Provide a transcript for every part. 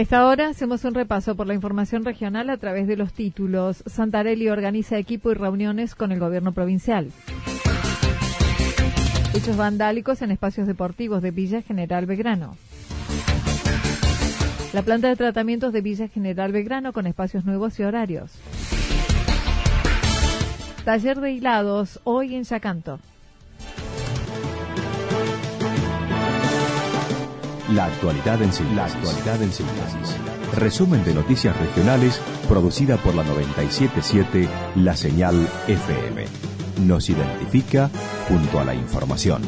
A esta hora hacemos un repaso por la información regional a través de los títulos. Santarelli organiza equipo y reuniones con el gobierno provincial. Hechos vandálicos en espacios deportivos de Villa General Belgrano. La planta de tratamientos de Villa General Belgrano con espacios nuevos y horarios. Taller de hilados hoy en Yacanto. La actualidad en síntesis. La actualidad en síntesis. Resumen de noticias regionales producida por la 977 La Señal FM. Nos identifica junto a la información.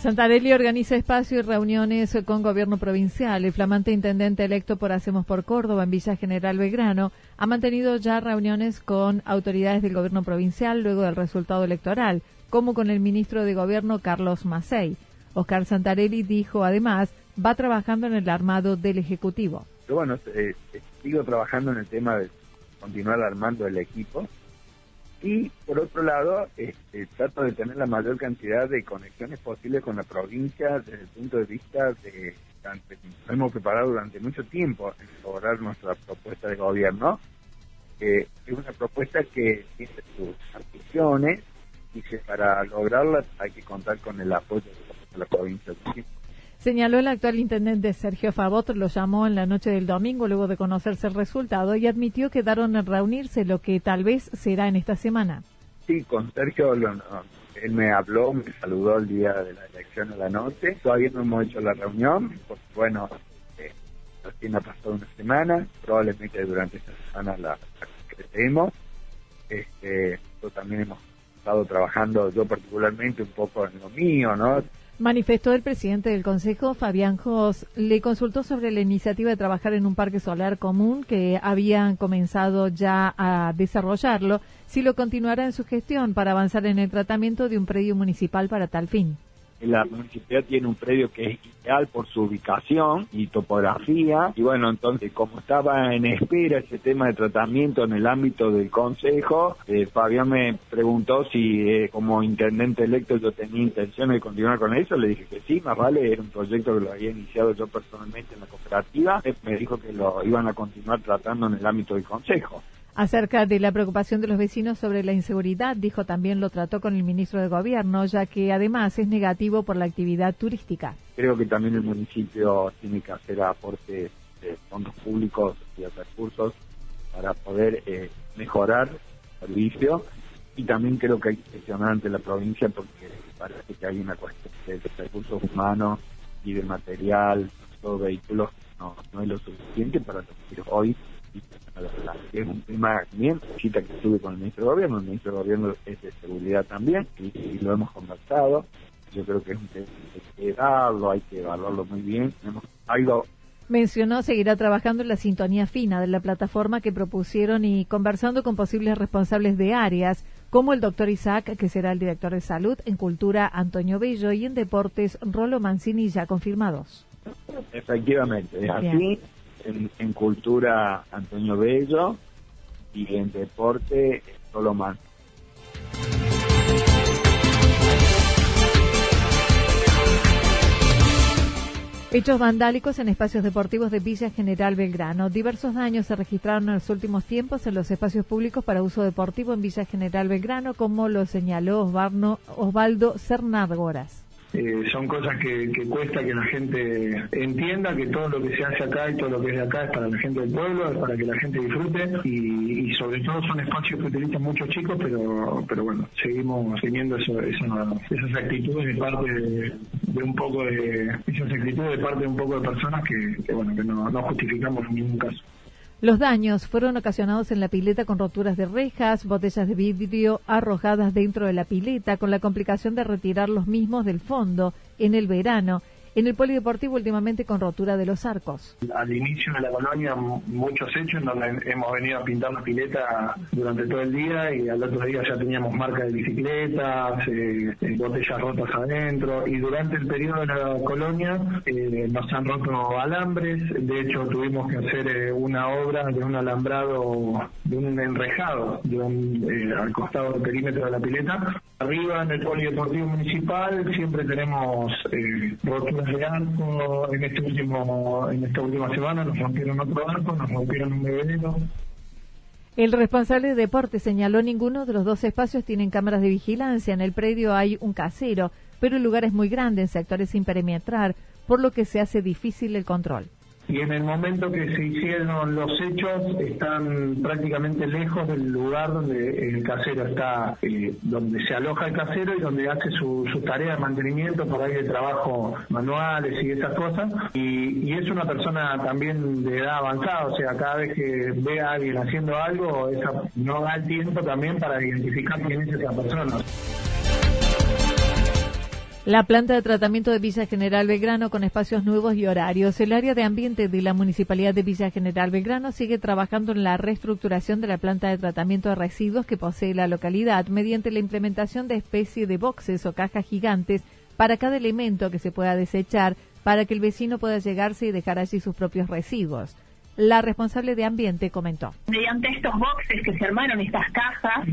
Santarelli organiza espacio y reuniones con gobierno provincial. El flamante intendente electo por Hacemos por Córdoba en Villa General Belgrano ha mantenido ya reuniones con autoridades del gobierno provincial luego del resultado electoral como con el ministro de Gobierno Carlos Macei. Oscar Santarelli dijo además, va trabajando en el armado del Ejecutivo. bueno, eh, sigo trabajando en el tema de continuar armando el equipo y por otro lado este, trato de tener la mayor cantidad de conexiones posibles con la provincia desde el punto de vista de nos hemos preparado durante mucho tiempo en lograr nuestra propuesta de gobierno es una propuesta que tiene sus ambiciones que para lograrla hay que contar con el apoyo de la provincia de Señaló el actual intendente Sergio Favot, lo llamó en la noche del domingo luego de conocerse el resultado y admitió que daron a reunirse, lo que tal vez será en esta semana. Sí, con Sergio él me habló, me saludó el día de la elección a la noche. Todavía no hemos hecho la reunión, porque bueno, eh, recién ha pasado una semana, probablemente durante esta semana la, la Este, también hemos estado trabajando yo particularmente un poco en lo mío, ¿no? Manifestó el presidente del Consejo, Fabián Jos, le consultó sobre la iniciativa de trabajar en un parque solar común que habían comenzado ya a desarrollarlo, si lo continuará en su gestión para avanzar en el tratamiento de un predio municipal para tal fin la municipalidad tiene un predio que es ideal por su ubicación y topografía. Y bueno, entonces, como estaba en espera ese tema de tratamiento en el ámbito del Consejo, eh, Fabián me preguntó si eh, como intendente electo yo tenía intención de continuar con eso. Le dije que sí, más vale, era un proyecto que lo había iniciado yo personalmente en la cooperativa. me dijo que lo iban a continuar tratando en el ámbito del Consejo. Acerca de la preocupación de los vecinos sobre la inseguridad, dijo también lo trató con el ministro de Gobierno, ya que además es negativo por la actividad turística. Creo que también el municipio tiene que hacer aportes de fondos públicos y de recursos para poder eh, mejorar el servicio y también creo que hay que gestionar ante la provincia porque parece que hay una cuestión de recursos humanos y de material, todo vehículos, no, no es lo suficiente para que hoy es un tema bien, cita que estuve con el ministro de Gobierno, el ministro de Gobierno es de seguridad también, y, lo hemos conversado. Yo creo que es un tema que hay que darlo, evaluarlo muy bien. Algo Mencionó seguirá trabajando en la sintonía fina de la plataforma que propusieron y conversando con posibles responsables de áreas, como el doctor Isaac, que será el director de salud, en cultura Antonio Bello y en deportes Rolo Mancini ya confirmados. Efectivamente, es así en, cultura Antonio Bello y en deporte solo más. Hechos vandálicos en espacios deportivos de Villa General Belgrano. Diversos daños se registraron en los últimos tiempos en los espacios públicos para uso deportivo en Villa General Belgrano, como lo señaló Osvaldo Cernárgoras. Eh, son cosas que, cuesta que la gente entienda que todo lo que se hace acá y todo lo que es de acá es para la gente del pueblo, es para que la gente disfrute y, sobre todo son espacios que utilizan muchos chicos, pero pero bueno, seguimos teniendo eso, esas actitudes de parte de, un poco de esas actitudes de parte de un poco de personas que, bueno que no, no justificamos en ningún caso. Los daños fueron ocasionados en la pileta con roturas de rejas, botellas de vidrio arrojadas dentro de la pileta, con la complicación de retirar los mismos del fondo en el verano en el polideportivo últimamente con rotura de los arcos. Al inicio de la colonia muchos hechos en donde hemos venido a pintar la pileta durante todo el día y al otro día ya teníamos marcas de bicicletas, eh, eh, botellas rotas adentro y durante el periodo de la colonia eh, nos han roto alambres, de hecho tuvimos que hacer una obra de un alambrado, de un enrejado de un, al costado del perímetro de la pileta. Arriba en el polideportivo municipal siempre tenemos roturas de arco, en, este último, en esta última semana nos rompieron otro arco, nos rompieron un bebedero. El responsable de deporte señaló ninguno de los dos espacios tienen cámaras de vigilancia. En el predio hay un casero, pero el lugar es muy grande en sectores sin perimetrar, por lo que se hace difícil el control y en el momento que se hicieron los hechos están prácticamente lejos del lugar donde el casero está, eh, donde se aloja el casero y donde hace su, su, tarea de mantenimiento, por ahí de trabajo manuales y esas cosas. Y, y, es una persona también de edad avanzada, o sea, cada vez que ve a alguien haciendo algo, esa, no da el tiempo también para identificar quién es esa persona. La planta de tratamiento de Villa General Belgrano con espacios nuevos y horarios. El área de ambiente de la Municipalidad de Villa General Belgrano sigue trabajando en la reestructuración de la planta de tratamiento de residuos que posee la localidad mediante la implementación de especie de boxes o cajas gigantes para cada elemento que se pueda desechar para que el vecino pueda llegarse y dejar allí sus propios residuos. La responsable de ambiente comentó. Mediante estos boxes que se armaron, estas cajas,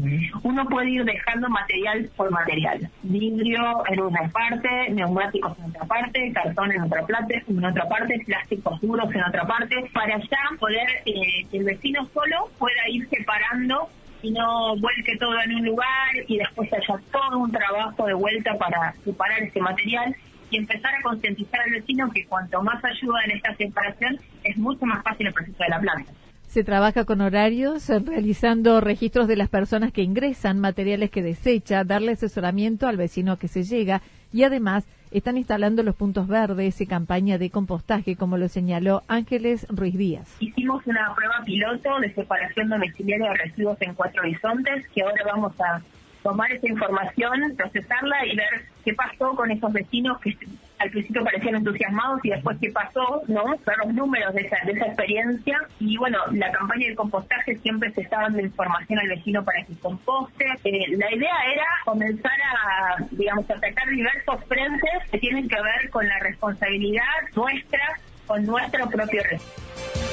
uno puede ir dejando material por material. Vidrio en una parte, neumáticos en otra parte, cartón en otra parte, en otra parte, plásticos duros en otra parte, para ya poder eh, que el vecino solo pueda ir separando y no vuelque todo en un lugar y después haya todo un trabajo de vuelta para separar ese material y empezar a concientizar al vecino que cuanto más ayuda en esta separación es mucho más fácil el proceso de la planta. Se trabaja con horarios, eh, realizando registros de las personas que ingresan, materiales que desecha, darle asesoramiento al vecino que se llega y además están instalando los puntos verdes y campaña de compostaje, como lo señaló Ángeles Ruiz Díaz. Hicimos una prueba piloto de separación domiciliaria de residuos en Cuatro Horizontes, que ahora vamos a tomar esa información, procesarla y ver qué pasó con esos vecinos que al principio parecían entusiasmados y después qué pasó, ¿no? Ver los números de esa, de esa experiencia. Y bueno, la campaña de compostaje siempre se estaba dando información al vecino para que composte. Eh, la idea era comenzar a, digamos, atacar diversos frentes que tienen que ver con la responsabilidad nuestra, con nuestro propio residuo.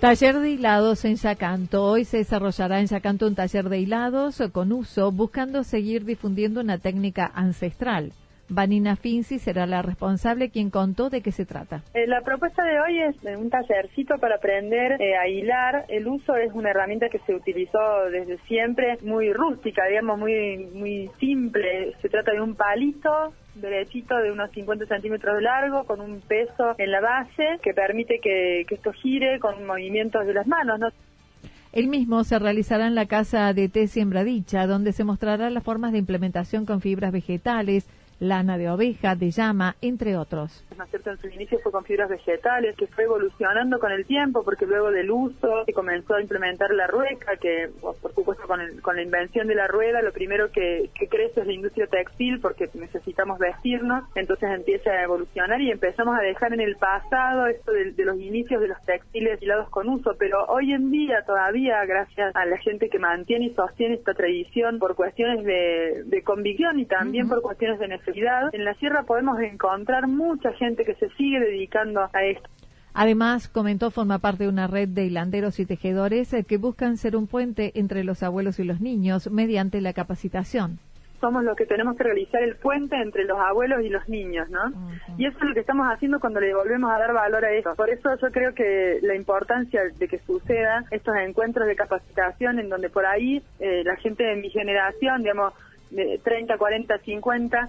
Taller de hilados en Yacanto. Hoy se desarrollará en Yacanto un taller de hilados con uso, buscando seguir difundiendo una técnica ancestral. Vanina Finzi será la responsable quien contó de qué se trata. Eh, la propuesta de hoy es un tallercito para aprender eh, a hilar. El uso es una herramienta que se utilizó desde siempre, muy rústica, digamos, muy, muy simple. Se trata de un palito derechito de unos 50 centímetros de largo con un peso en la base que permite que, esto gire con movimientos de las manos. ¿no? El mismo se realizará en la casa de té Siembradicha, donde se mostrarán las formas de implementación con fibras vegetales, lana de oveja, de llama, entre otros. En su inicio fue con fibras vegetales, que fue evolucionando con el tiempo, porque luego del uso se comenzó a implementar la rueca, que por supuesto con, con la invención de la rueda lo primero que, crece es la industria textil, porque necesitamos vestirnos, entonces empieza a evolucionar y empezamos a dejar en el pasado esto de, los inicios de los textiles hilados con uso, pero hoy en día todavía, gracias a la gente que mantiene y sostiene esta tradición por cuestiones de, convicción y también por cuestiones de necesidad, en la sierra podemos encontrar mucha gente que se sigue dedicando a esto. Además, comentó, forma parte de una red de hilanderos y tejedores eh, que buscan ser un puente entre los abuelos y los niños mediante la capacitación somos los que tenemos que realizar el puente entre los abuelos y los niños, ¿no? Y eso es lo que estamos haciendo cuando le volvemos a dar valor a eso. Por eso yo creo que la importancia de que suceda estos encuentros de capacitación en donde por ahí eh, la gente de mi generación, digamos, de 30, 40, 50,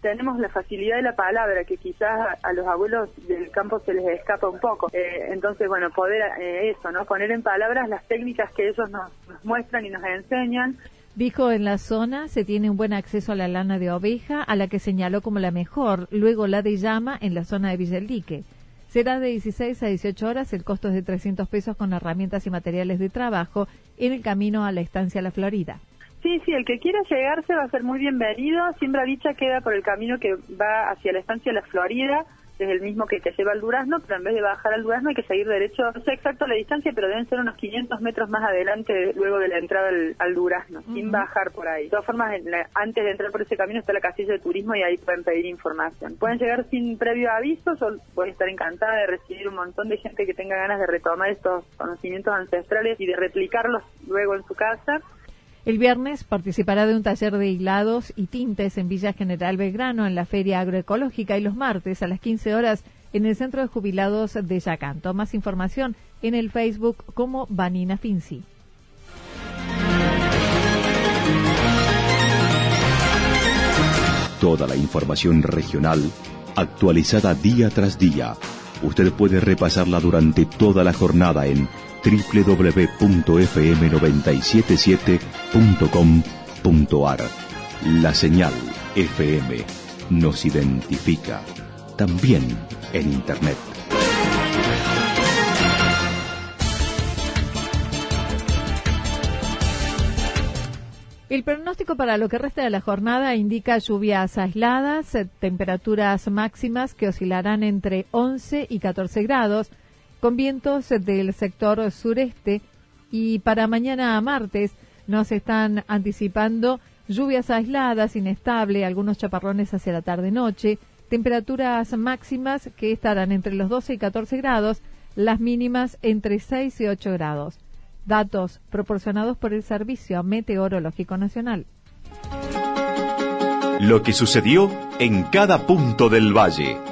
tenemos la facilidad de la palabra que quizás a, los abuelos del campo se les escapa un poco. Eh, entonces, bueno, poder eh, eso, ¿no? Poner en palabras las técnicas que ellos nos, muestran y nos enseñan Dijo en la zona se tiene un buen acceso a la lana de oveja, a la que señaló como la mejor, luego la de llama en la zona de Villaldique. Será de 16 a 18 horas, el costo es de 300 pesos con herramientas y materiales de trabajo en el camino a la estancia La Florida. Sí, sí, el que quiera llegarse va a ser muy bienvenido. Siembra Dicha queda por el camino que va hacia la estancia La Florida es el mismo que te lleva al Durazno, pero en vez de bajar al Durazno hay que seguir derecho, no sé exacto la distancia, pero deben ser unos 500 metros más adelante luego de la entrada al, Durazno, sin bajar por ahí. De todas formas, antes de entrar por ese camino está la casilla de turismo y ahí pueden pedir información. Pueden llegar sin previo aviso, voy a estar encantada de recibir un montón de gente que tenga ganas de retomar estos conocimientos ancestrales y de replicarlos luego en su casa. El viernes participará de un taller de hilados y tintes en Villa General Belgrano en la Feria Agroecológica y los martes a las 15 horas en el Centro de Jubilados de Yacanto. Más información en el Facebook como Vanina Finzi. Toda la información regional actualizada día tras día. Usted puede repasarla durante toda la jornada en www.fm977.com.ar. La señal FM nos identifica también en Internet. El pronóstico para lo que resta de la jornada indica lluvias aisladas, temperaturas máximas que oscilarán entre 11 y 14 grados con vientos del sector sureste y para mañana martes nos están anticipando lluvias aisladas, inestable, algunos chaparrones hacia la tarde-noche, temperaturas máximas que estarán entre los 12 y 14 grados, las mínimas entre 6 y 8 grados. Datos proporcionados por el Servicio Meteorológico Nacional. Lo que sucedió en cada punto del valle.